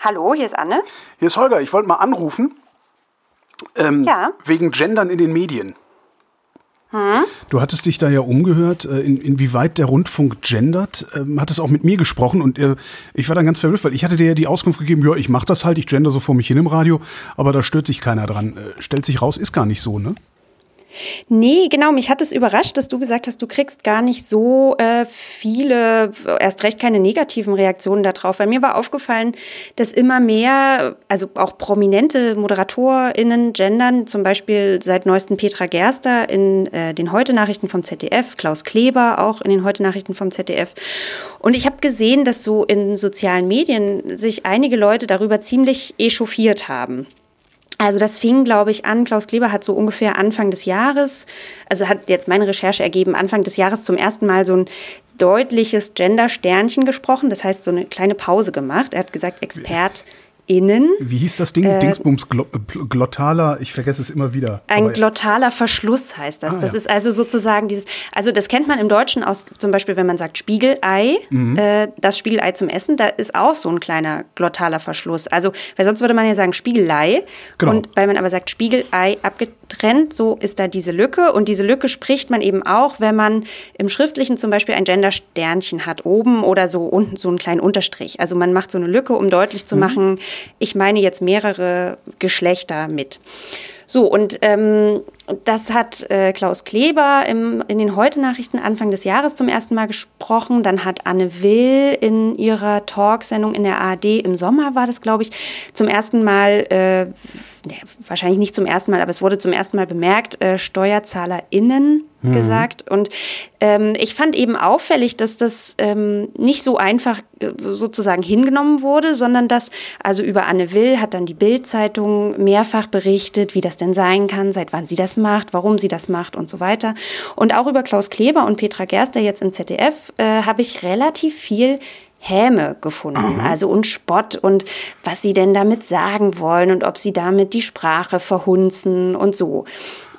Hallo, hier ist Anne. Hier ist Holger. Ich wollte mal anrufen. Ähm, Ja. Wegen Gendern in den Medien. Du hattest dich da ja umgehört, äh, in, inwieweit der Rundfunk gendert. Ähm, hattest auch mit mir gesprochen und äh, ich war dann ganz verblüfft, weil ich hatte dir ja die Auskunft gegeben, ja, ich mach das halt, ich gender so vor mich hin im Radio, aber da stört sich keiner dran. Äh, stellt sich raus, ist gar nicht so, ne? Nee, genau, mich hat es überrascht, dass du gesagt hast, du kriegst gar nicht so äh, viele, erst recht keine negativen Reaktionen darauf. Weil mir war aufgefallen, dass immer mehr, also auch prominente ModeratorInnen gendern, zum Beispiel seit neuestem Petra Gerster in äh, den Heute-Nachrichten vom ZDF, Klaus Kleber auch in den Heute-Nachrichten vom ZDF. Und ich habe gesehen, dass so in sozialen Medien sich einige Leute darüber ziemlich echauffiert haben. Also das fing, glaube ich, an. Klaus Kleber hat so ungefähr Anfang des Jahres, also hat jetzt meine Recherche ergeben, Anfang des Jahres zum ersten Mal so ein deutliches Gender-Sternchen gesprochen. Das heißt, so eine kleine Pause gemacht. Er hat gesagt, ExpertInnen. Wie hieß das Ding? Dingsbums Glo äh, Glottaler, ich vergesse es immer wieder. Ein glottaler Verschluss heißt das. Ah, das ja. ist also sozusagen dieses, also das kennt man im Deutschen aus, zum Beispiel, wenn man sagt Spiegelei, Mhm. äh, das Spiegelei zum Essen, da ist auch so ein kleiner glottaler Verschluss. Also, weil sonst würde man ja sagen Spiegelei. Genau. Und weil man aber sagt Spiegelei abgetrennt, so ist da diese Lücke. Und diese Lücke spricht man eben auch, wenn man im Schriftlichen zum Beispiel ein Gender-Sternchen hat, oben oder so unten so einen kleinen Unterstrich. Also man macht so eine Lücke, um deutlich zu machen, ich meine jetzt mehrere Geschlechter mit. So, und ähm, das hat äh, Klaus Kleber im, in den Heute-Nachrichten Anfang des Jahres zum ersten Mal gesprochen. Dann hat Anne Will in ihrer Talksendung in der ARD im Sommer, war das, glaube ich, zum ersten Mal, äh, ne, wahrscheinlich nicht zum ersten Mal, aber es wurde zum ersten Mal bemerkt, äh, SteuerzahlerInnen gesagt. Und ähm, ich fand eben auffällig, dass das ähm, nicht so einfach äh, sozusagen hingenommen wurde, sondern dass, also über Anne Will hat dann die Bild-Zeitung mehrfach berichtet, wie das denn sein kann, seit wann sie das macht, warum sie das macht und so weiter. Und auch über Klaus Kleber und Petra Gerster jetzt im ZDF äh, habe ich relativ viel Häme gefunden, also und Spott und was sie denn damit sagen wollen und ob sie damit die Sprache verhunzen und so.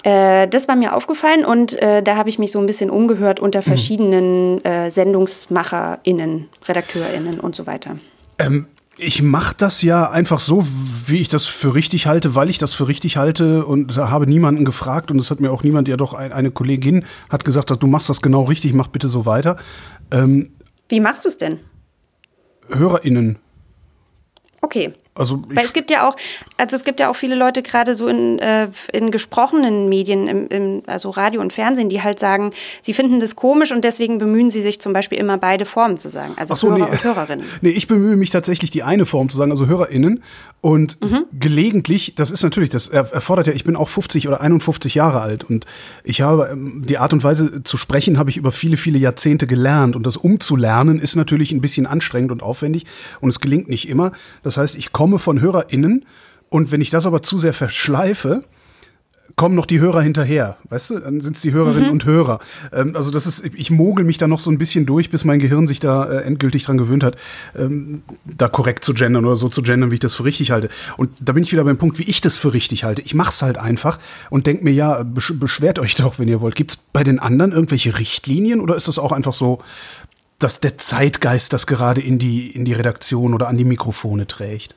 Äh, das war mir aufgefallen und äh, da habe ich mich so ein bisschen umgehört unter verschiedenen äh, SendungsmacherInnen, RedakteurInnen und so weiter. Ähm, ich mache das ja einfach so, wie ich das für richtig halte, weil ich das für richtig halte und da habe niemanden gefragt und es hat mir auch niemand, ja doch ein, eine Kollegin hat gesagt, du machst das genau richtig, mach bitte so weiter. Ähm, Wie machst du es denn? HörerInnen, Okay. also Weil es gibt ja auch, also es gibt ja auch viele Leute gerade so in, äh, in gesprochenen Medien, im, im, also Radio und Fernsehen, die halt sagen, sie finden das komisch und deswegen bemühen sie sich zum Beispiel immer beide Formen zu sagen, also Ach so, Hörer nee. und Hörerinnen. nee, ich bemühe mich tatsächlich die eine Form zu sagen, also HörerInnen und gelegentlich, das ist natürlich, das er- erfordert ja, ich bin auch 50 oder 51 Jahre alt und ich habe ähm, die Art und Weise zu sprechen, habe ich über viele, viele Jahrzehnte gelernt und das umzulernen ist natürlich ein bisschen anstrengend und aufwendig und es gelingt nicht immer. Das heißt, ich komme von HörerInnen und wenn ich das aber zu sehr verschleife, kommen noch die Hörer hinterher, weißt du? Dann sind es die Hörerinnen und Hörer. Ähm, also das ist, ich mogel mich da noch so ein bisschen durch, bis mein Gehirn sich da äh, endgültig dran gewöhnt hat, ähm, da korrekt zu gendern oder so zu gendern, wie ich das für richtig halte. Und da bin ich wieder beim Punkt, wie ich das für richtig halte. Ich mach's halt einfach und denk mir, ja, besch beschwert euch doch, wenn ihr wollt. Gibt's bei den anderen irgendwelche Richtlinien oder ist das auch einfach so, dass der Zeitgeist das gerade in die, in die Redaktion oder an die Mikrofone trägt?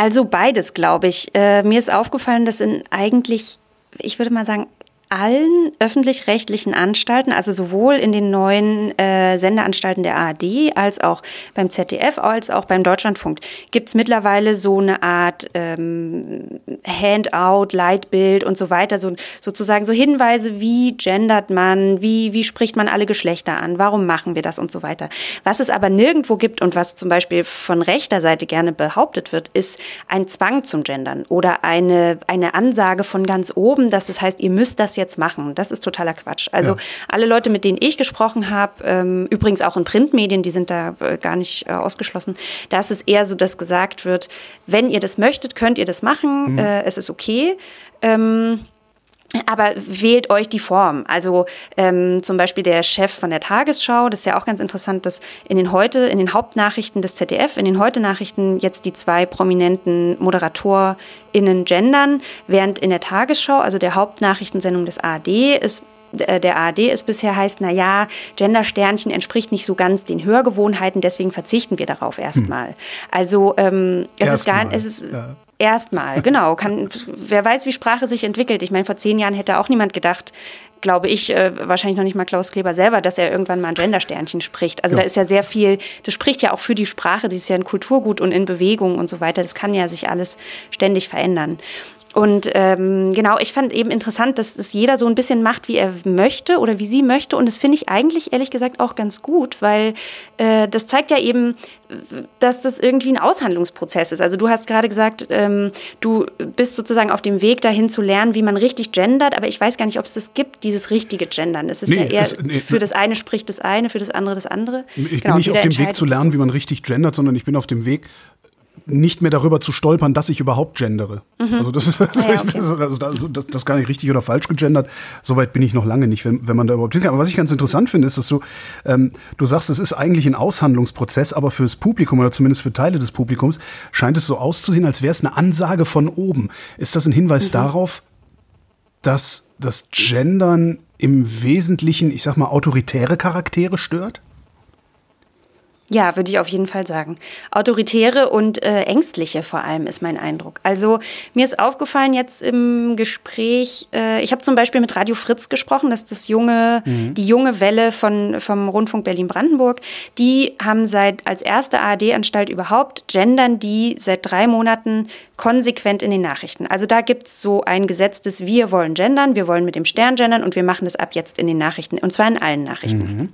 Also beides, glaube ich. Äh, mir ist aufgefallen, dass in eigentlich, ich würde mal sagen, allen öffentlich-rechtlichen Anstalten, also sowohl in den neuen äh, Sendeanstalten der ARD als auch beim ZDF, als auch beim Deutschlandfunk, gibt's mittlerweile so eine Art ähm, Handout, Leitbild und so weiter, so, sozusagen so Hinweise, wie gendert man, wie, wie spricht man alle Geschlechter an, warum machen wir das und so weiter. Was es aber nirgendwo gibt und was zum Beispiel von rechter Seite gerne behauptet wird, ist ein Zwang zum Gendern oder eine, eine Ansage von ganz oben, dass es heißt, ihr müsst das jetzt machen. Das ist totaler Quatsch. Also Ja. alle Leute, mit denen ich gesprochen habe, ähm, übrigens auch in Printmedien, die sind da äh, gar nicht äh, ausgeschlossen, da ist es eher so, dass gesagt wird, wenn ihr das möchtet, könnt ihr das machen, äh, es ist okay. Ähm, aber wählt euch die Form. Also ähm, zum Beispiel der Chef von der Tagesschau, das ist ja auch ganz interessant, dass in den heute, in den Hauptnachrichten des ZDF, in den Heute-Nachrichten jetzt die zwei prominenten ModeratorInnen gendern, während in der Tagesschau, also der Hauptnachrichtensendung des ARD, es äh, der ARD es bisher heißt, na ja, Gender-Sternchen entspricht nicht so ganz den Hörgewohnheiten, deswegen verzichten wir darauf erstmal. Hm. Also ähm, es Erst ist gar, es ist ja. Erstmal, genau. Kann, wer weiß, wie Sprache sich entwickelt. Ich meine, vor zehn Jahren hätte auch niemand gedacht, glaube ich, äh, wahrscheinlich noch nicht mal Klaus Kleber selber, dass er irgendwann mal ein Gendersternchen spricht. Also ja. da ist ja sehr viel, das spricht ja auch für die Sprache, die ist ja ein Kulturgut und in Bewegung und so weiter. Das kann ja sich alles ständig verändern. Und ähm, genau, ich fand eben interessant, dass das jeder so ein bisschen macht, wie er möchte oder wie sie möchte. Und das finde ich eigentlich ehrlich gesagt auch ganz gut, weil äh, das zeigt ja eben, dass das irgendwie ein Aushandlungsprozess ist. Also du hast gerade gesagt, ähm, du bist sozusagen auf dem Weg dahin zu lernen, wie man richtig gendert, aber ich weiß gar nicht, ob es das gibt, dieses richtige Gendern. Es ist nee, ja eher, es, nee, für das eine spricht das eine, für das andere das andere. Ich genau, bin nicht auf dem Weg zu lernen, wie man richtig gendert, sondern ich bin auf dem Weg, nicht mehr darüber zu stolpern, dass ich überhaupt gendere. Mhm. Also das ist das, ja, okay. also das, das, das gar nicht richtig oder falsch gegendert. Soweit bin ich noch lange nicht, wenn, wenn man da überhaupt hinkommt. Aber was ich ganz interessant finde, ist, dass du, ähm, du sagst, es ist eigentlich ein Aushandlungsprozess, aber fürs Publikum oder zumindest für Teile des Publikums scheint es so auszusehen, als wäre es eine Ansage von oben. Ist das ein Hinweis mhm. darauf, dass das Gendern im Wesentlichen, ich sag mal, autoritäre Charaktere stört? Ja, würde ich auf jeden Fall sagen. Autoritäre und äh, ängstliche vor allem ist mein Eindruck. Also mir ist aufgefallen jetzt im Gespräch, äh, ich habe zum Beispiel mit Radio Fritz gesprochen, das ist das junge, mhm. die junge Welle von, vom Rundfunk Berlin-Brandenburg. Die haben seit als erste ARD-Anstalt überhaupt gendern die seit drei Monaten konsequent in den Nachrichten. Also da gibt's so ein gesetztes Wir wollen gendern, wir wollen mit dem Stern gendern und wir machen das ab jetzt in den Nachrichten und zwar in allen Nachrichten. Mhm.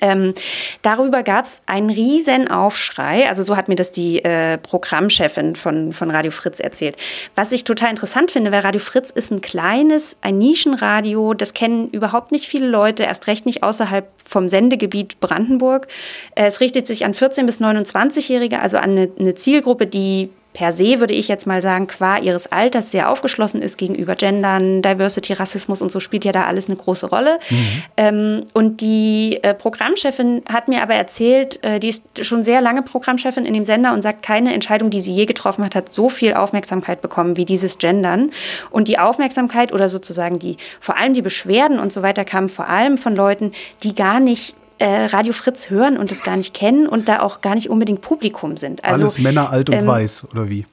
Ähm, darüber gab es einen riesen Aufschrei. Also so hat mir das die äh, Programmchefin von, von Radio Fritz erzählt. Was ich total interessant finde, weil Radio Fritz ist ein kleines, ein Nischenradio. Das kennen überhaupt nicht viele Leute, erst recht nicht außerhalb vom Sendegebiet Brandenburg. Äh, es richtet sich an 14- bis 29-Jährige, also an eine, eine Zielgruppe, die per se, würde ich jetzt mal sagen, qua ihres Alters sehr aufgeschlossen ist gegenüber Gendern, Diversity, Rassismus und so spielt ja da alles eine große Rolle. Mhm. Ähm, und die äh, Programmchefin hat mir aber erzählt, äh, die ist schon sehr lange Programmchefin in dem Sender und sagt, keine Entscheidung, die sie je getroffen hat, hat so viel Aufmerksamkeit bekommen wie dieses Gendern. Und die Aufmerksamkeit oder sozusagen die, vor allem die Beschwerden und so weiter kamen vor allem von Leuten, die gar nicht äh, Radio Fritz hören und es gar nicht kennen und da auch gar nicht unbedingt Publikum sind. Also, Alles Männer alt und ähm, weiß, oder wie?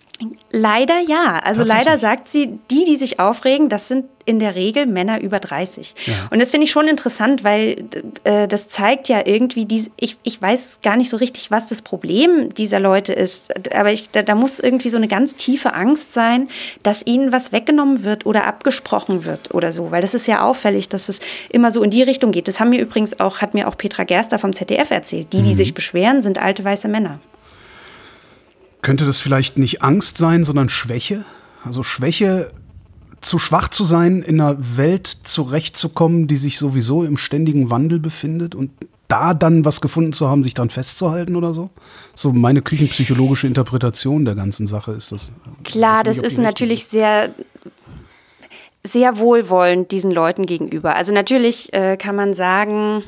Leider ja. Also leider sagt sie, die, die sich aufregen, das sind in der Regel Männer über 30. Ja. Und das finde ich schon interessant, weil äh, das zeigt ja irgendwie, die, ich, ich weiß gar nicht so richtig, was das Problem dieser Leute ist. Aber ich, da, da muss irgendwie so eine ganz tiefe Angst sein, dass ihnen was weggenommen wird oder abgesprochen wird oder so. Weil das ist ja auffällig, dass es immer so in die Richtung geht. Das haben mir übrigens auch, hat mir auch Petra Gerster vom ZDF erzählt. Die, die mhm. sich beschweren, sind alte weiße Männer. Könnte das vielleicht nicht Angst sein, sondern Schwäche? Also Schwäche, zu schwach zu sein, in einer Welt zurechtzukommen, die sich sowieso im ständigen Wandel befindet und da dann was gefunden zu haben, sich dann festzuhalten oder so? So meine küchenpsychologische Interpretation der ganzen Sache ist das. Klar, das ist natürlich sehr sehr wohlwollend diesen Leuten gegenüber. Also natürlich äh, kann man sagen,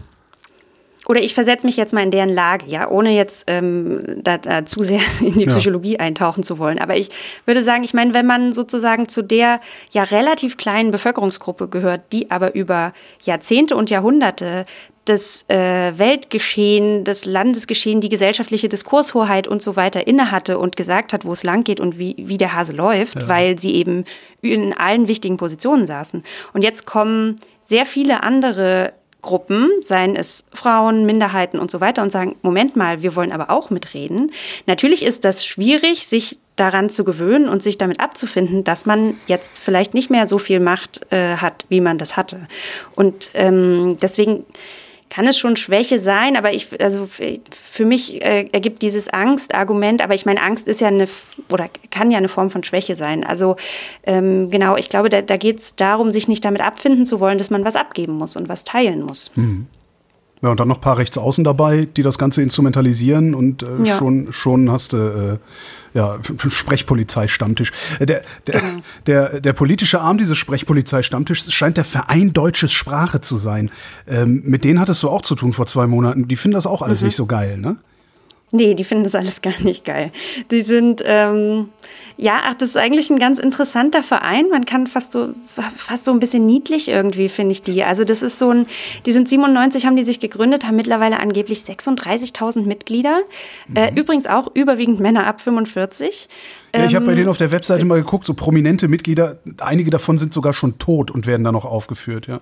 oder ich versetze mich jetzt mal in deren Lage, ja, ohne jetzt ähm, da, da zu sehr in die Psychologie ja. eintauchen zu wollen. Aber ich würde sagen, ich meine, wenn man sozusagen zu der ja relativ kleinen Bevölkerungsgruppe gehört, die aber über Jahrzehnte und Jahrhunderte das äh, Weltgeschehen, das Landesgeschehen, die gesellschaftliche Diskurshoheit und so weiter innehatte und gesagt hat, wo es lang geht und wie, wie der Hase läuft, ja. weil sie eben in allen wichtigen Positionen saßen. Und jetzt kommen sehr viele andere Gruppen, seien es Frauen, Minderheiten und so weiter, und sagen, Moment mal, wir wollen aber auch mitreden. Natürlich ist das schwierig, sich daran zu gewöhnen und sich damit abzufinden, dass man jetzt vielleicht nicht mehr so viel Macht äh, hat, wie man das hatte. Und ähm, deswegen kann es schon Schwäche sein, aber ich, also für mich äh, ergibt dieses Angst-Argument, aber ich meine, Angst ist ja eine, oder kann ja eine Form von Schwäche sein. Also ähm, genau, ich glaube, da, da geht es darum, sich nicht damit abfinden zu wollen, dass man was abgeben muss und was teilen muss. Mhm. Ja, und dann noch ein paar Rechtsaußen dabei, die das Ganze instrumentalisieren und äh, ja. schon, schon hast du äh, ja, Sprechpolizei-Stammtisch. Äh, der, der, genau. der, der politische Arm dieses Sprechpolizei-Stammtischs scheint der Verein Deutsches Sprache zu sein. Ähm, mit denen hattest du auch zu tun vor zwei Monaten. Die finden das auch alles mhm. nicht so geil, ne? Nee, die finden das alles gar nicht geil. Die sind, ähm, ja, ach, das ist eigentlich ein ganz interessanter Verein. Man kann fast so, fast so ein bisschen niedlich irgendwie, finde ich die. Also das ist so ein, die sind 97, haben die sich gegründet, haben mittlerweile angeblich 36.000 Mitglieder. Mhm. Äh, übrigens auch überwiegend Männer ab 45. Ja, ich habe bei ähm, denen auf der Webseite mal geguckt, so prominente Mitglieder, einige davon sind sogar schon tot und werden da noch aufgeführt, ja.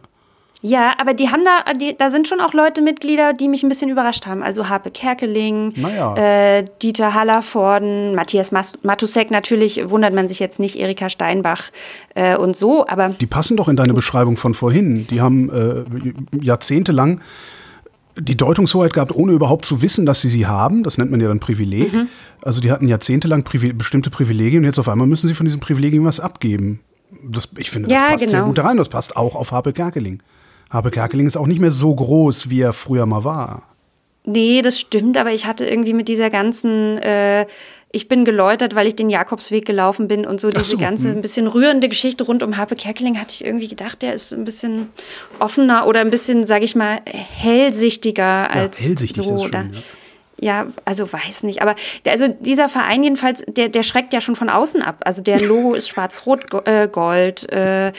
Ja, aber die haben da, die, da sind schon auch Leute Mitglieder, die mich ein bisschen überrascht haben. Also Harpe Kerkeling, naja. äh, Dieter Hallervorden, Matthias Matusek natürlich, wundert man sich jetzt nicht, Erika Steinbach äh, und so, aber. Die passen doch in deine Beschreibung von vorhin. Die haben äh, jahrzehntelang die Deutungshoheit gehabt, ohne überhaupt zu wissen, dass sie sie haben. Das nennt man ja dann Privileg. Mhm. Also die hatten jahrzehntelang Privi bestimmte Privilegien und jetzt auf einmal müssen sie von diesen Privilegien was abgeben. Das, ich finde, das ja, passt genau. sehr gut rein. Das passt auch auf Harpe Kerkeling. Habe Kerkeling ist auch nicht mehr so groß, wie er früher mal war. Nee, das stimmt, aber ich hatte irgendwie mit dieser ganzen, äh, ich bin geläutert, weil ich den Jakobsweg gelaufen bin und so diese so, ganze hm. ein bisschen rührende Geschichte rund um Harpe Kerkeling hatte ich irgendwie gedacht, der ist ein bisschen offener oder ein bisschen, sag ich mal, hellsichtiger als ja, hellsichtig so. Ist schön, ja ja, also weiß nicht, aber also dieser Verein jedenfalls, der, der schreckt ja schon von außen ab. Also der Logo ist schwarz-rot-gold. Äh,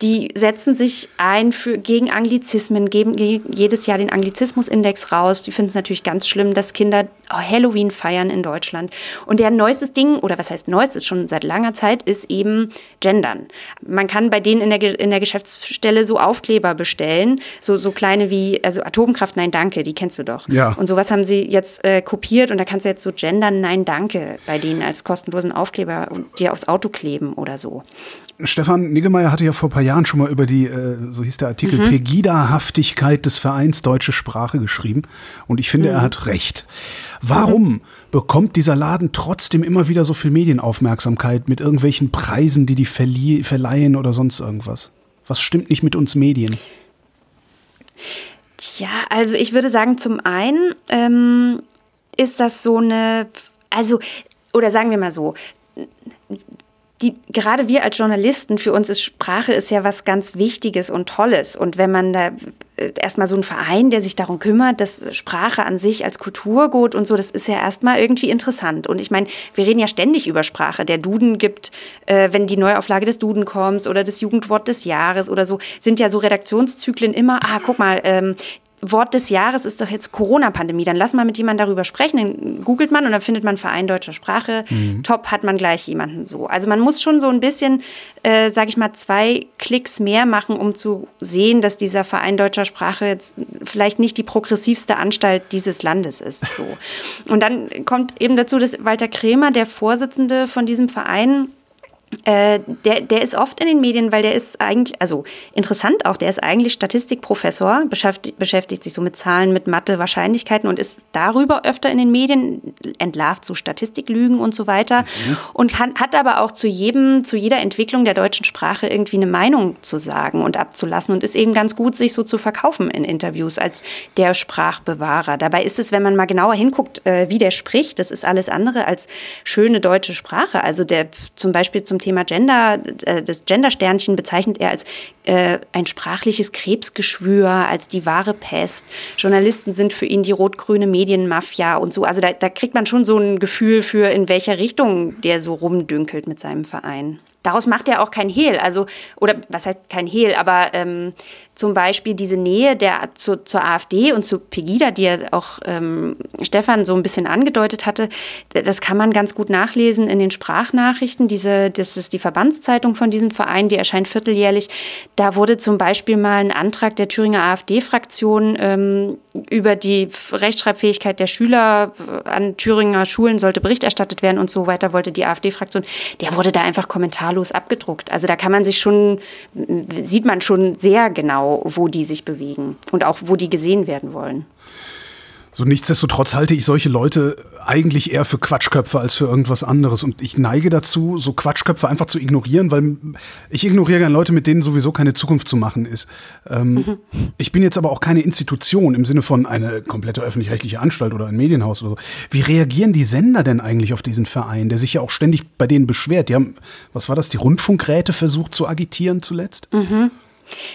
die setzen sich ein für, gegen Anglizismen, geben jedes Jahr den Anglizismus-Index raus. Die finden es natürlich ganz schlimm, dass Kinder Halloween feiern in Deutschland. Und der neuestes Ding, oder was heißt neuestes, schon seit langer Zeit, ist eben Gendern. Man kann bei denen in der, in der Geschäftsstelle so Aufkleber bestellen, so, so kleine wie, also Atomkraft, nein, danke, die kennst du doch. Ja. Und sowas haben sie jetzt äh, kopiert und da kannst du jetzt so gendern, nein, danke bei denen als kostenlosen Aufkleber und dir aufs Auto kleben oder so. Stefan Niggemeier hatte ja vor ein paar Jahren schon mal über die, äh, so hieß der Artikel, mhm. Pegida-Haftigkeit des Vereins Deutsche Sprache geschrieben. Und ich finde, mhm. er hat recht. Warum bekommt dieser Laden trotzdem immer wieder so viel Medienaufmerksamkeit mit irgendwelchen Preisen, die die verleihen oder sonst irgendwas? Was stimmt nicht mit uns Medien? Tja, also ich würde sagen, zum einen ähm, ist das so eine, also, oder sagen wir mal so, die, gerade wir als Journalisten, für uns ist Sprache ist ja was ganz Wichtiges und Tolles. Und wenn man da äh, erstmal so einen Verein, der sich darum kümmert, dass Sprache an sich als Kulturgut und so, das ist ja erstmal irgendwie interessant. Und ich meine, wir reden ja ständig über Sprache. Der Duden gibt, äh, wenn die Neuauflage des Duden kommt oder das Jugendwort des Jahres oder so, sind ja so Redaktionszyklen immer, ah, guck mal, ähm, Wort des Jahres ist doch jetzt Corona-Pandemie. Dann lass mal mit jemandem darüber sprechen. Dann googelt man und dann findet man Verein deutscher Sprache. Mhm. Top hat man gleich jemanden so. Also man muss schon so ein bisschen, äh, sage ich mal, zwei Klicks mehr machen, um zu sehen, dass dieser Verein deutscher Sprache jetzt vielleicht nicht die progressivste Anstalt dieses Landes ist. So. Und dann kommt eben dazu, dass Walter Kremer, der Vorsitzende von diesem Verein, äh, der, der ist oft in den Medien, weil der ist eigentlich, also interessant auch, der ist eigentlich Statistikprofessor, beschäftigt, beschäftigt sich so mit Zahlen, mit Mathe, Wahrscheinlichkeiten und ist darüber öfter in den Medien, entlarvt so Statistiklügen und so weiter mhm. und hat, hat aber auch zu jedem, zu jeder Entwicklung der deutschen Sprache irgendwie eine Meinung zu sagen und abzulassen und ist eben ganz gut, sich so zu verkaufen in Interviews als der Sprachbewahrer. Dabei ist es, wenn man mal genauer hinguckt, äh, wie der spricht, das ist alles andere als schöne deutsche Sprache. Also der zum Beispiel zum Thema Gender, äh, das Gendersternchen bezeichnet er als äh, ein sprachliches Krebsgeschwür, als die wahre Pest. Journalisten sind für ihn die rot-grüne Medienmafia und so. Also da, da kriegt man schon so ein Gefühl für, in welcher Richtung der so rumdünkelt mit seinem Verein. Daraus macht er auch kein Hehl, also oder was heißt kein Hehl, aber ähm, zum Beispiel diese Nähe der, zu, zur AfD und zu Pegida, die ja auch ähm, Stefan so ein bisschen angedeutet hatte, das kann man ganz gut nachlesen in den Sprachnachrichten. Diese, das ist die Verbandszeitung von diesem Verein, die erscheint vierteljährlich. Da wurde zum Beispiel mal ein Antrag der Thüringer AfD-Fraktion ähm, über die Rechtschreibfähigkeit der Schüler an Thüringer Schulen sollte Bericht erstattet werden und so weiter, wollte die AfD-Fraktion. Der wurde da einfach kommentarlos abgedruckt. Also da kann man sich schon, sieht man schon sehr genau, wo die sich bewegen und auch wo die gesehen werden wollen. So nichtsdestotrotz halte ich solche Leute eigentlich eher für Quatschköpfe als für irgendwas anderes. Und ich neige dazu, so Quatschköpfe einfach zu ignorieren, weil ich ignoriere gerne Leute, mit denen sowieso keine Zukunft zu machen ist. Ähm, mhm. Ich bin jetzt aber auch keine Institution im Sinne von eine komplette öffentlich-rechtliche Anstalt oder ein Medienhaus oder so. Wie reagieren die Sender denn eigentlich auf diesen Verein, der sich ja auch ständig bei denen beschwert? Die haben, was war das, die Rundfunkräte versucht zu agitieren zuletzt? Mhm.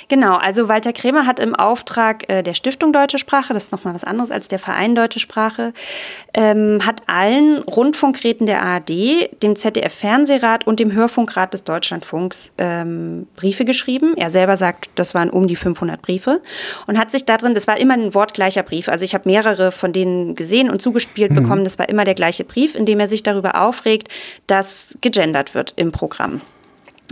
Genau, also Walter Krämer hat im Auftrag äh, der Stiftung Deutsche Sprache, das ist nochmal was anderes als der Verein Deutsche Sprache, ähm, hat allen Rundfunkräten der ARD, dem ZDF-Fernsehrat und dem Hörfunkrat des Deutschlandfunks ähm, Briefe geschrieben. Er selber sagt, das waren um die 500 Briefe und hat sich darin, das war immer ein wortgleicher Brief, also ich habe mehrere von denen gesehen und zugespielt mhm. bekommen, das war immer der gleiche Brief, in dem er sich darüber aufregt, dass gegendert wird im Programm.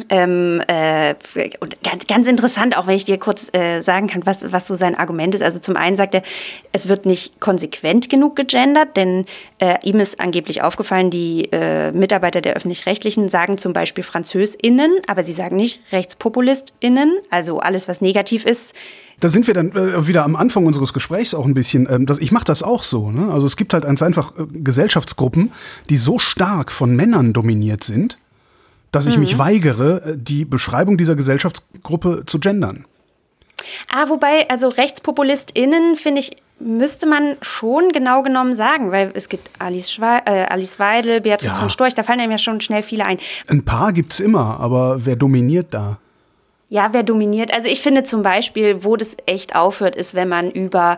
Ähm, äh, und ganz, ganz interessant, auch wenn ich dir kurz äh, sagen kann, was, was so sein Argument ist. Also zum einen sagt er, es wird nicht konsequent genug gegendert, denn äh, ihm ist angeblich aufgefallen, die äh, Mitarbeiter der öffentlich-rechtlichen sagen zum Beispiel FranzösInnen, aber sie sagen nicht RechtspopulistInnen, also alles, was negativ ist. Da sind wir dann äh, wieder am Anfang unseres Gesprächs auch ein bisschen. Ähm, ich mache das auch so. Ne? Also es gibt halt einfach äh, Gesellschaftsgruppen, die so stark von Männern dominiert sind, dass ich mhm. mich weigere, äh, die Beschreibung dieser Gesellschaftsgruppe zu gendern. Ah, wobei, also RechtspopulistInnen, finde ich, müsste man schon genau genommen sagen, weil es gibt Alice, Schwe äh, Alice Weidel, Beatrice ja. von Storch, da fallen einem ja schon schnell viele ein. Ein paar gibt's immer, aber wer dominiert da? Ja, wer dominiert? Also ich finde zum Beispiel, wo das echt aufhört, ist, wenn man über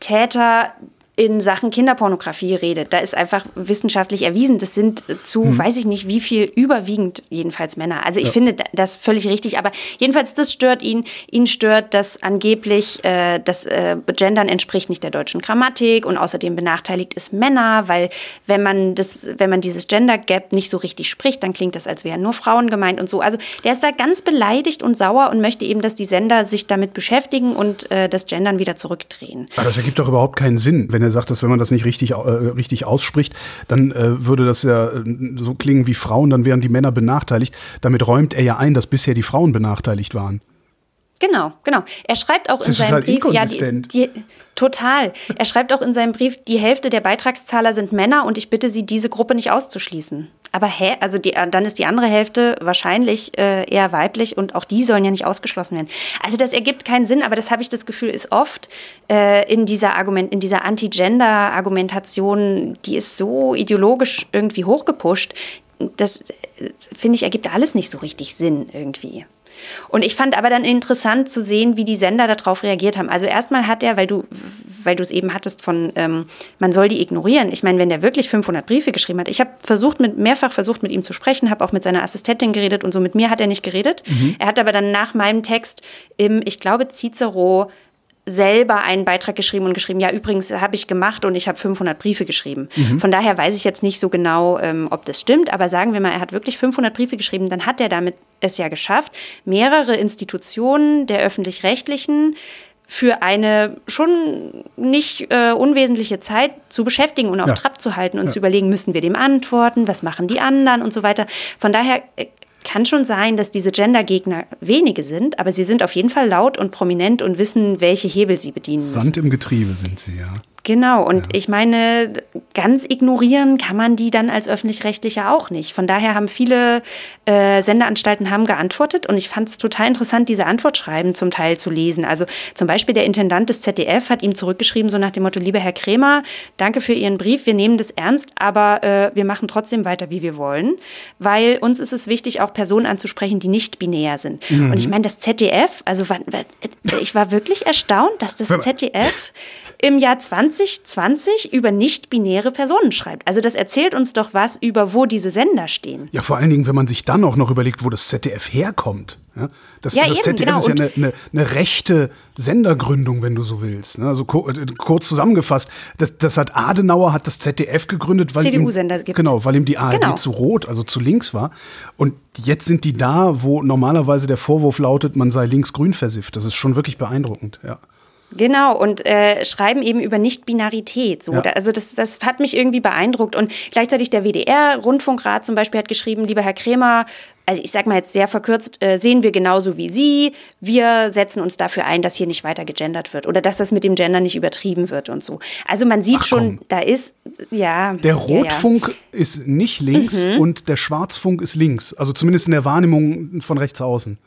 Täter in Sachen Kinderpornografie redet. Da ist einfach wissenschaftlich erwiesen, das sind zu, hm. weiß ich nicht, wie viel überwiegend jedenfalls Männer. Also ich ja. finde das völlig richtig, aber jedenfalls das stört ihn. Ihn stört, dass angeblich äh, das äh, Gendern entspricht nicht der deutschen Grammatik und außerdem benachteiligt es Männer, weil wenn man das, wenn man dieses Gender Gap nicht so richtig spricht, dann klingt das, als wären nur Frauen gemeint und so. Also der ist da ganz beleidigt und sauer und möchte eben, dass die Sender sich damit beschäftigen und äh, das Gendern wieder zurückdrehen. Aber das ergibt doch überhaupt keinen Sinn, wenn er sagt, dass wenn man das nicht richtig, äh, richtig ausspricht, dann äh, würde das ja äh, so klingen wie Frauen, dann wären die Männer benachteiligt. Damit räumt er ja ein, dass bisher die Frauen benachteiligt waren. Genau, genau. Er schreibt auch in seinem Brief, ja, die, die, total. Er schreibt auch in seinem Brief, die Hälfte der Beitragszahler sind Männer und ich bitte Sie, diese Gruppe nicht auszuschließen. Aber hä, also die, dann ist die andere Hälfte wahrscheinlich äh, eher weiblich und auch die sollen ja nicht ausgeschlossen werden. Also das ergibt keinen Sinn, aber das habe ich das Gefühl, ist oft äh, in dieser Argument, in dieser Anti-Gender-Argumentation, die ist so ideologisch irgendwie hochgepusht. Das äh, finde ich ergibt alles nicht so richtig Sinn irgendwie. Und ich fand aber dann interessant zu sehen, wie die Sender darauf reagiert haben. Also erstmal hat er, weil du, weil du es eben hattest von, ähm, man soll die ignorieren. Ich meine, wenn der wirklich 500 Briefe geschrieben hat, ich habe versucht, mit, mehrfach versucht, mit ihm zu sprechen, habe auch mit seiner Assistentin geredet und so. Mit mir hat er nicht geredet. Mhm. Er hat aber dann nach meinem Text im, ich glaube, Cicero selber einen Beitrag geschrieben und geschrieben, ja, übrigens habe ich gemacht und ich habe 500 Briefe geschrieben. Mhm. Von daher weiß ich jetzt nicht so genau, ähm, ob das stimmt, aber sagen wir mal, er hat wirklich 500 Briefe geschrieben, dann hat er damit es ja geschafft, mehrere Institutionen der öffentlich-rechtlichen für eine schon nicht äh, unwesentliche Zeit zu beschäftigen und auf ja. Trab zu halten und ja. zu überlegen, müssen wir dem antworten, was machen die anderen und so weiter. Von daher äh, kann schon sein, dass diese Gender-Gegner wenige sind, aber sie sind auf jeden Fall laut und prominent und wissen, welche Hebel sie bedienen müssen. Sand im Getriebe sind sie, ja. Genau, und ja. ich meine, ganz ignorieren kann man die dann als öffentlich-rechtlicher auch nicht. Von daher haben viele äh, Sendeanstalten haben geantwortet und ich fand es total interessant, diese Antwortschreiben zum Teil zu lesen. Also zum Beispiel der Intendant des ZDF hat ihm zurückgeschrieben, so nach dem Motto, lieber Herr Kremer, danke für Ihren Brief, wir nehmen das ernst, aber äh, wir machen trotzdem weiter, wie wir wollen, weil uns ist es wichtig, auch Personen anzusprechen, die nicht binär sind. Mhm. Und ich meine, das ZDF, also ich war wirklich erstaunt, dass das ZDF im Jahr 2020 über nicht-binäre Personen schreibt. Also das erzählt uns doch was über, wo diese Sender stehen. Ja, vor allen Dingen, wenn man sich dann auch noch überlegt, wo das ZDF herkommt. Ja, das, ja, das eben, ZDF genau. ist ja eine, eine, eine, rechte Sendergründung, wenn du so willst. Ne? Also äh, kurz zusammengefasst, das, das hat Adenauer hat das ZDF gegründet, weil ihm. Genau, weil ihm die ARD genau. zu rot, also zu links war. Und jetzt sind die da, wo normalerweise der Vorwurf lautet, man sei links-grün versifft. Das ist schon wirklich beeindruckend, ja. Genau, und äh, schreiben eben über Nicht-Binarität. So. Ja. Also das, das hat mich irgendwie beeindruckt. Und gleichzeitig der WDR-Rundfunkrat zum Beispiel hat geschrieben, lieber Herr Kremer, also ich sage mal jetzt sehr verkürzt, äh, sehen wir genauso wie Sie. Wir setzen uns dafür ein, dass hier nicht weiter gegendert wird oder dass das mit dem Gender nicht übertrieben wird und so. Also man sieht Ach, schon, da ist, ja. Der Rotfunk ja, ja. ist nicht links mhm. und der Schwarzfunk ist links. Also zumindest in der Wahrnehmung von rechts außen.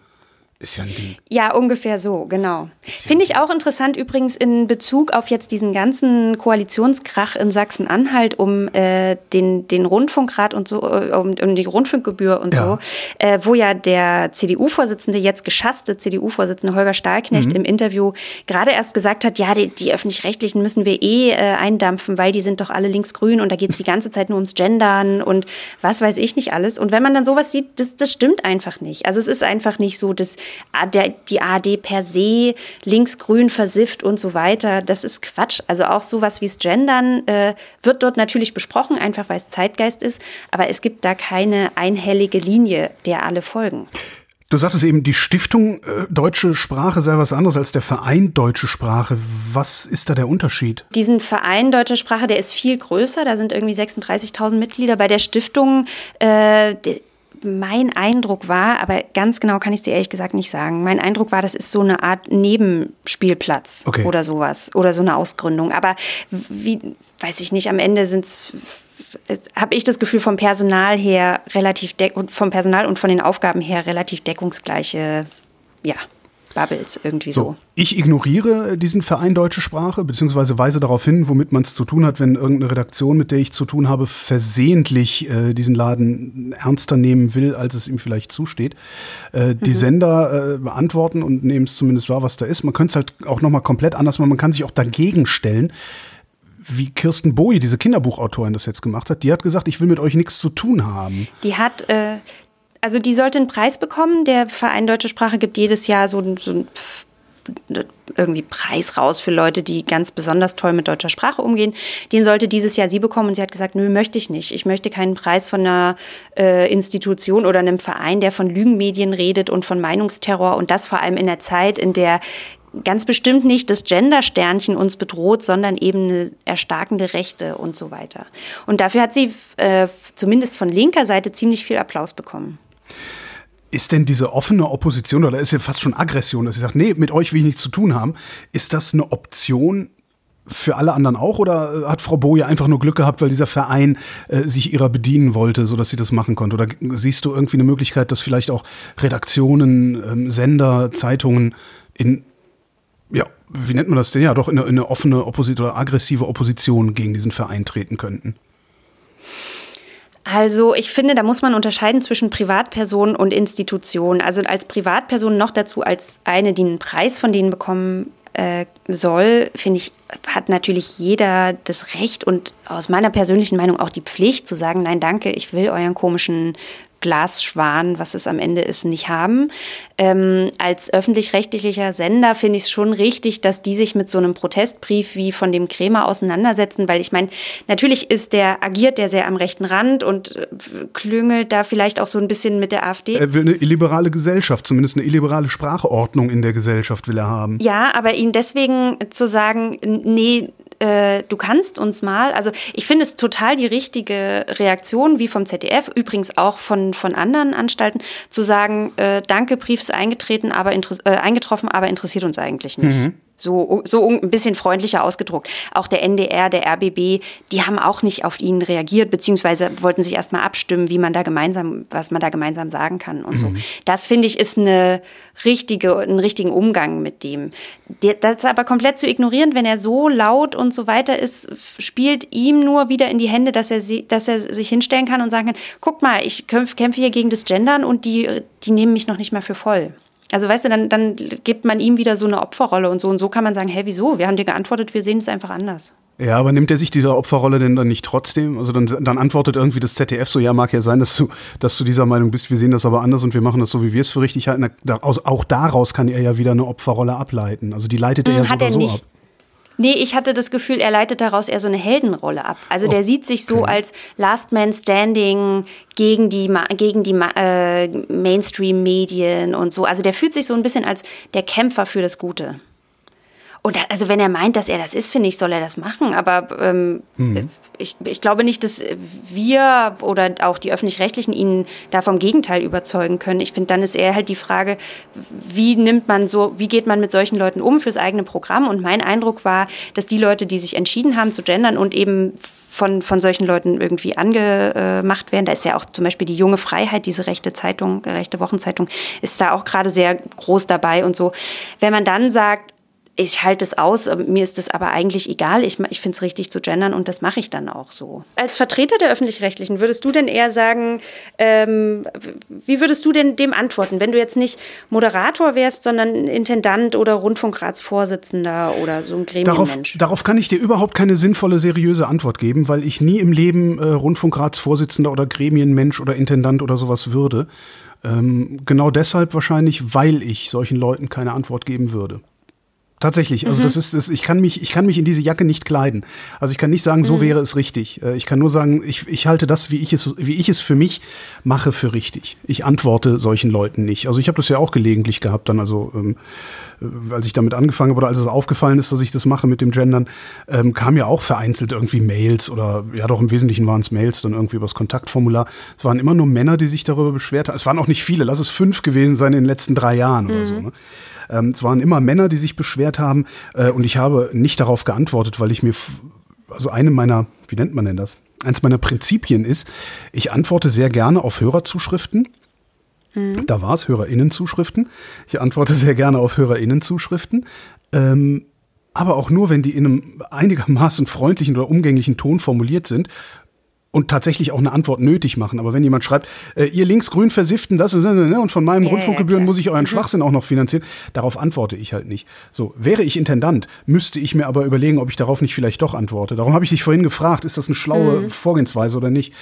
Ist ja ein Ding. Ja, ungefähr so, genau. Finde ich auch interessant übrigens in Bezug auf jetzt diesen ganzen Koalitionskrach in Sachsen-Anhalt um äh, den, den Rundfunkrat und so, äh, um, um die Rundfunkgebühr und ja. so, äh, wo ja der CDU-Vorsitzende, jetzt geschasste CDU-Vorsitzende Holger Stahlknecht mhm. im Interview gerade erst gesagt hat, ja, die, die Öffentlich-Rechtlichen müssen wir eh äh, eindampfen, weil die sind doch alle linksgrün und da geht es die ganze Zeit nur ums Gendern und was weiß ich nicht alles. Und wenn man dann sowas sieht, das, das stimmt einfach nicht. Also es ist einfach nicht so, dass der, die ARD per se linksgrün versifft und so weiter. Das ist Quatsch. Also auch sowas wie das Gendern äh, wird dort natürlich besprochen, einfach weil es Zeitgeist ist. Aber es gibt da keine einhellige Linie, der alle folgen. Du sagtest eben, die Stiftung äh, Deutsche Sprache sei was anderes als der Verein Deutsche Sprache. Was ist da der Unterschied? Diesen Verein Deutsche Sprache, der ist viel größer. Da sind irgendwie 36.000 Mitglieder. Bei der Stiftung, äh, mein Eindruck war, aber ganz genau kann ich es dir ehrlich gesagt nicht sagen. Mein Eindruck war, das ist so eine Art Nebenspielplatz okay. oder sowas oder so eine Ausgründung. Aber wie, weiß ich nicht, am Ende sind es habe ich das Gefühl vom Personal her relativ vom Personal und von den Aufgaben her relativ deckungsgleiche ja, Bubbles irgendwie so. so. Ich ignoriere diesen Verein Deutsche Sprache, beziehungsweise weise darauf hin, womit man es zu tun hat, wenn irgendeine Redaktion, mit der ich zu tun habe, versehentlich äh, diesen Laden ernster nehmen will, als es ihm vielleicht zusteht. Äh, die mhm. Sender äh, beantworten und nehmen es zumindest wahr, was da ist. Man könnte es halt auch nochmal komplett anders machen. Man kann sich auch dagegen stellen wie Kirsten Bowie, diese Kinderbuchautorin, das jetzt gemacht hat, die hat gesagt, ich will mit euch nichts zu tun haben. Die hat, äh, also die sollte einen Preis bekommen. Der Verein Deutsche Sprache gibt jedes Jahr so, so einen irgendwie Preis raus für Leute, die ganz besonders toll mit deutscher Sprache umgehen. Den sollte dieses Jahr sie bekommen und sie hat gesagt, nö, möchte ich nicht. Ich möchte keinen Preis von einer äh, Institution oder einem Verein, der von Lügenmedien redet und von Meinungsterror und das vor allem in der Zeit, in der ganz bestimmt nicht das Gender-Sternchen uns bedroht, sondern eben eine erstarkende Rechte und so weiter. Und dafür hat sie äh, zumindest von linker Seite ziemlich viel Applaus bekommen. Ist denn diese offene Opposition, oder ist ja fast schon Aggression, dass sie sagt, nee, mit euch will ich nichts zu tun haben, ist das eine Option für alle anderen auch oder hat Frau Boje einfach nur Glück gehabt, weil dieser Verein äh, sich ihrer bedienen wollte, sodass sie das machen konnte? Oder siehst du irgendwie eine Möglichkeit, dass vielleicht auch Redaktionen, ähm, Sender, Zeitungen in, ja, wie nennt man das denn? Ja, doch in eine, in eine offene Opposition oder aggressive Opposition gegen diesen Verein treten könnten? Also ich finde, da muss man unterscheiden zwischen Privatpersonen und Institutionen. Also als Privatperson noch dazu als eine, die einen Preis von denen bekommen äh, soll, finde ich, hat natürlich jeder das Recht und aus meiner persönlichen Meinung auch die Pflicht zu sagen, nein, danke, ich will euren komischen Glasschwan, was es am Ende ist, nicht haben. Ähm, als öffentlich-rechtlicher Sender finde ich es schon richtig, dass die sich mit so einem Protestbrief wie von dem Krämer auseinandersetzen, weil ich meine, natürlich ist der, agiert der sehr am rechten Rand und äh, klüngelt da vielleicht auch so ein bisschen mit der AfD. Er will eine illiberale Gesellschaft, zumindest eine illiberale Sprachordnung in der Gesellschaft will er haben. Ja, aber ihn deswegen zu sagen, nee, äh, du kannst uns mal, also ich finde es total die richtige Reaktion, wie vom ZDF, übrigens auch von, von anderen Anstalten, zu sagen, äh, danke, Brief ist eingetreten, aber äh, eingetroffen, aber interessiert uns eigentlich nicht. Mhm. So, so ein bisschen freundlicher ausgedruckt. Auch der NDR, der RBB, die haben auch nicht auf ihn reagiert, beziehungsweise wollten sich erstmal abstimmen, wie man da gemeinsam, was man da gemeinsam sagen kann und mhm. so. Das finde ich ist eine richtige, einen richtigen Umgang mit dem. Das ist aber komplett zu ignorieren, wenn er so laut und so weiter ist, spielt ihm nur wieder in die Hände, dass er, sie, dass er sich hinstellen kann und sagen kann, guck mal, ich kämpfe hier gegen das Gendern und die, die nehmen mich noch nicht mal für voll. Also weißt du, dann, dann gibt man ihm wieder so eine Opferrolle und so. Und so kann man sagen, hey, wieso? Wir haben dir geantwortet, wir sehen es einfach anders. Ja, aber nimmt er sich diese Opferrolle denn dann nicht trotzdem? Also dann, dann antwortet irgendwie das ZDF so, ja, mag ja sein, dass du, dass du dieser Meinung bist, wir sehen das aber anders und wir machen das so, wie wir es für richtig halten. Auch daraus kann er ja wieder eine Opferrolle ableiten. Also die leitet er hm, ja sogar so ab. Nee, ich hatte das Gefühl, er leitet daraus eher so eine Heldenrolle ab. Also oh, der sieht sich so okay. als Last Man Standing gegen die, gegen die äh, Mainstream-Medien und so. Also der fühlt sich so ein bisschen als der Kämpfer für das Gute. Und also wenn er meint, dass er das ist, finde ich, soll er das machen. Aber ähm, mhm. ich, ich glaube nicht, dass wir oder auch die öffentlich-rechtlichen ihn da vom Gegenteil überzeugen können. Ich finde, dann ist eher halt die Frage, wie nimmt man so, wie geht man mit solchen Leuten um fürs eigene Programm? Und mein Eindruck war, dass die Leute, die sich entschieden haben zu gendern und eben von, von solchen Leuten irgendwie angemacht werden. Da ist ja auch zum Beispiel die junge Freiheit, diese rechte Zeitung, rechte Wochenzeitung, ist da auch gerade sehr groß dabei und so. Wenn man dann sagt, ich halte es aus, mir ist es aber eigentlich egal. Ich, ich finde es richtig zu gendern und das mache ich dann auch so. Als Vertreter der Öffentlich-Rechtlichen, würdest du denn eher sagen, ähm, wie würdest du denn dem antworten, wenn du jetzt nicht Moderator wärst, sondern Intendant oder Rundfunkratsvorsitzender oder so ein Gremienmensch? Darauf, darauf kann ich dir überhaupt keine sinnvolle, seriöse Antwort geben, weil ich nie im Leben äh, Rundfunkratsvorsitzender oder Gremienmensch oder Intendant oder sowas würde. Ähm, genau deshalb wahrscheinlich, weil ich solchen Leuten keine Antwort geben würde. Tatsächlich, also mhm. das ist, das, ich kann mich, ich kann mich in diese Jacke nicht kleiden. Also ich kann nicht sagen, so mhm. wäre es richtig. Äh, ich kann nur sagen, ich, ich halte das, wie ich es, wie ich es für mich mache, für richtig. Ich antworte solchen Leuten nicht. Also ich habe das ja auch gelegentlich gehabt, dann also, ähm, äh, als ich damit angefangen habe oder als es aufgefallen ist, dass ich das mache mit dem Gendern, ähm, kam ja auch vereinzelt irgendwie Mails oder ja doch im Wesentlichen waren es Mails dann irgendwie über das Kontaktformular. Es waren immer nur Männer, die sich darüber beschwert haben. Es waren auch nicht viele, lass es fünf gewesen sein in den letzten drei Jahren mhm. oder so. Ne? Ähm, es waren immer Männer, die sich beschwert haben äh, und ich habe nicht darauf geantwortet, weil ich mir, also eine meiner, wie nennt man denn das? Eins meiner Prinzipien ist, ich antworte sehr gerne auf Hörerzuschriften. Mhm. Da war es, HörerInnenzuschriften. Ich antworte sehr gerne auf HörerInnenzuschriften. Ähm, aber auch nur, wenn die in einem einigermaßen freundlichen oder umgänglichen Ton formuliert sind und tatsächlich auch eine Antwort nötig machen. Aber wenn jemand schreibt, äh, ihr linksgrün versiften das ne, und von meinen yeah, Rundfunkgebühren ja, muss ich euren mhm. Schwachsinn auch noch finanzieren, darauf antworte ich halt nicht. So, wäre ich Intendant, müsste ich mir aber überlegen, ob ich darauf nicht vielleicht doch antworte. Darum habe ich dich vorhin gefragt, ist das eine schlaue mhm. Vorgehensweise oder nicht?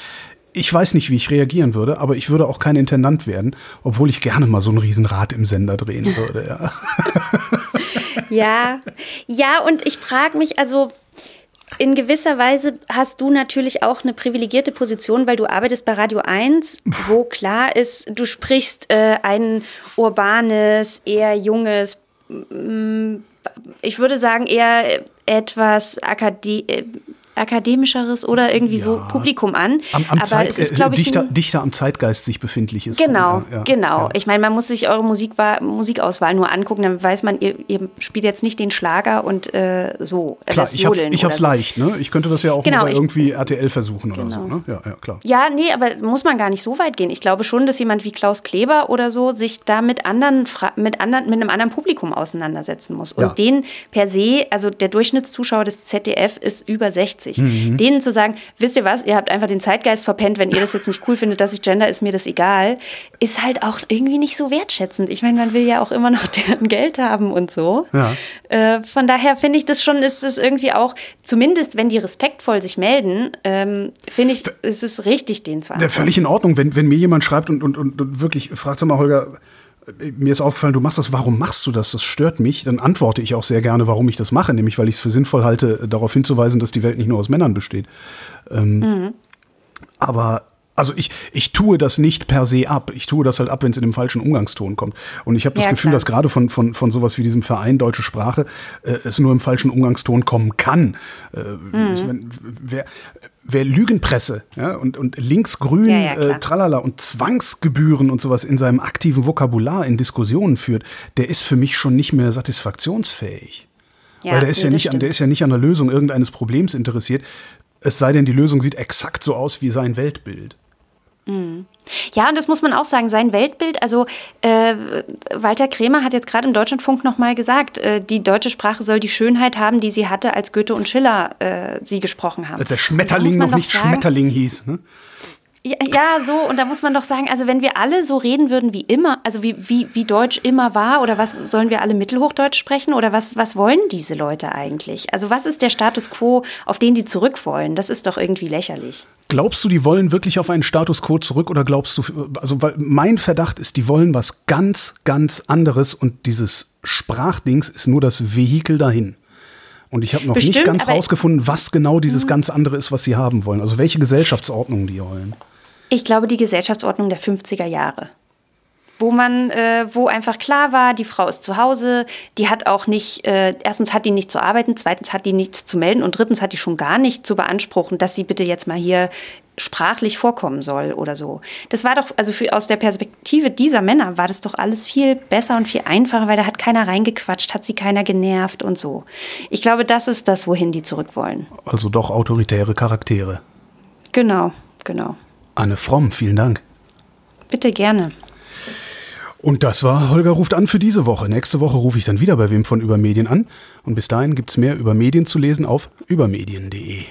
Ich weiß nicht, wie ich reagieren würde, aber ich würde auch kein Intendant werden, obwohl ich gerne mal so ein Riesenrad im Sender drehen würde. Ja, ja, ja und ich frage mich, also in gewisser Weise hast du natürlich auch eine privilegierte Position, weil du arbeitest bei Radio 1, wo klar ist, du sprichst äh, ein urbanes, eher junges, mm, ich würde sagen eher etwas akademisch äh, akademischeres oder irgendwie ja. so Publikum an. Am, am Aber Zeit, es ist, glaube ich, dichter, dichter, am Zeitgeist sich befindlich ist. Genau, ja, genau. Ja. Ich meine, man muss sich eure Musikwahl, Musikauswahl nur angucken, dann weiß man, ihr, ihr spielt jetzt nicht den Schlager und äh, so. Klar, das ich hab's, ich hab's so. leicht, ne? Ich könnte das ja auch genau, ich, irgendwie RTL versuchen genau. oder so, ne? Ja, ja, klar. Ja, nee, aber muss man gar nicht so weit gehen. Ich glaube schon, dass jemand wie Klaus Kleber oder so sich da mit anderen, mit anderen, mit einem anderen Publikum auseinandersetzen muss. Und den per se, also der Durchschnittszuschauer des ZDF ist über 60 witzig. Mhm. Denen zu sagen, wisst ihr was, ihr habt einfach den Zeitgeist verpennt, wenn ihr das jetzt nicht cool findet, dass ich gender, ist mir das egal, ist halt auch irgendwie nicht so wertschätzend. Ich meine, man will ja auch immer noch deren Geld haben und so. Ja. Äh, von daher finde ich das schon, ist es irgendwie auch, zumindest wenn die respektvoll sich melden, ähm, finde ich, ist es richtig, den zu antworten. Völlig in Ordnung, wenn, wenn mir jemand schreibt und, und, und, und wirklich fragt, sag mal, Holger, mir ist aufgefallen, du machst das, warum machst du das? Das stört mich. Dann antworte ich auch sehr gerne, warum ich das mache, nämlich weil ich es für sinnvoll halte, darauf hinzuweisen, dass die Welt nicht nur aus Männern besteht. Ähm, mhm. Aber also ich, ich tue das nicht per se ab. Ich tue das halt ab, wenn es in dem falschen Umgangston kommt. Und ich habe das ja, Gefühl, klar. dass gerade von, von, von sowas wie diesem Verein Deutsche Sprache äh, es nur im falschen Umgangston kommen kann. Äh, mhm. ich mein, wer, wer Lügenpresse ja, und, und linksgrün, ja, ja, äh, tralala und Zwangsgebühren und sowas in seinem aktiven Vokabular in Diskussionen führt, der ist für mich schon nicht mehr satisfaktionsfähig. Weil der ist, ja nicht an, der ist ja nicht an der Lösung irgendeines Problems interessiert, es sei denn, die Lösung sieht exakt so aus wie sein Weltbild. Mhm. Ja, und das muss man auch sagen, sein Weltbild, also äh, Walter Krämer hat jetzt gerade im Deutschlandfunk nochmal gesagt, äh, die deutsche Sprache soll die Schönheit haben, die sie hatte, als Goethe und Schiller äh, sie gesprochen haben. Als der Schmetterling noch nicht sagen, Schmetterling hieß. Ne? Ja, ja, so, und da muss man doch sagen, also wenn wir alle so reden würden wie immer, also wie, wie, wie Deutsch immer war, oder was sollen wir alle Mittelhochdeutsch sprechen, oder was, was wollen diese Leute eigentlich? Also was ist der Status quo, auf den die zurück wollen? Das ist doch irgendwie lächerlich. Glaubst du, die wollen wirklich auf einen Status quo zurück oder glaubst du, also weil mein Verdacht ist, die wollen was ganz, ganz anderes und dieses Sprachdings ist nur das Vehikel dahin. Und ich habe noch Bestimmt, nicht ganz rausgefunden, was genau dieses mhm. ganz andere ist, was sie haben wollen. Also welche Gesellschaftsordnung die wollen. Ich glaube, die Gesellschaftsordnung der 50er Jahre. wo man, äh, wo einfach klar war, die Frau ist zu Hause, die hat auch nicht, äh, erstens hat die nicht zu arbeiten, zweitens hat die nichts zu melden und drittens hat die schon gar nicht zu beanspruchen, dass sie bitte jetzt mal hier sprachlich vorkommen soll oder so. Das war doch, also für, aus der Perspektive dieser Männer war das doch alles viel besser und viel einfacher, weil da hat keiner reingequatscht, hat sie keiner genervt und so. Ich glaube, das ist das, wohin die zurück wollen. Also doch autoritäre Charaktere. Genau, genau. Anne Fromm, vielen Dank. Bitte gerne. Und das war Holger ruft an für diese Woche. Nächste Woche rufe ich dann wieder bei wem von Übermedien an. Und bis dahin gibt es mehr über Medien zu lesen auf übermedien.de.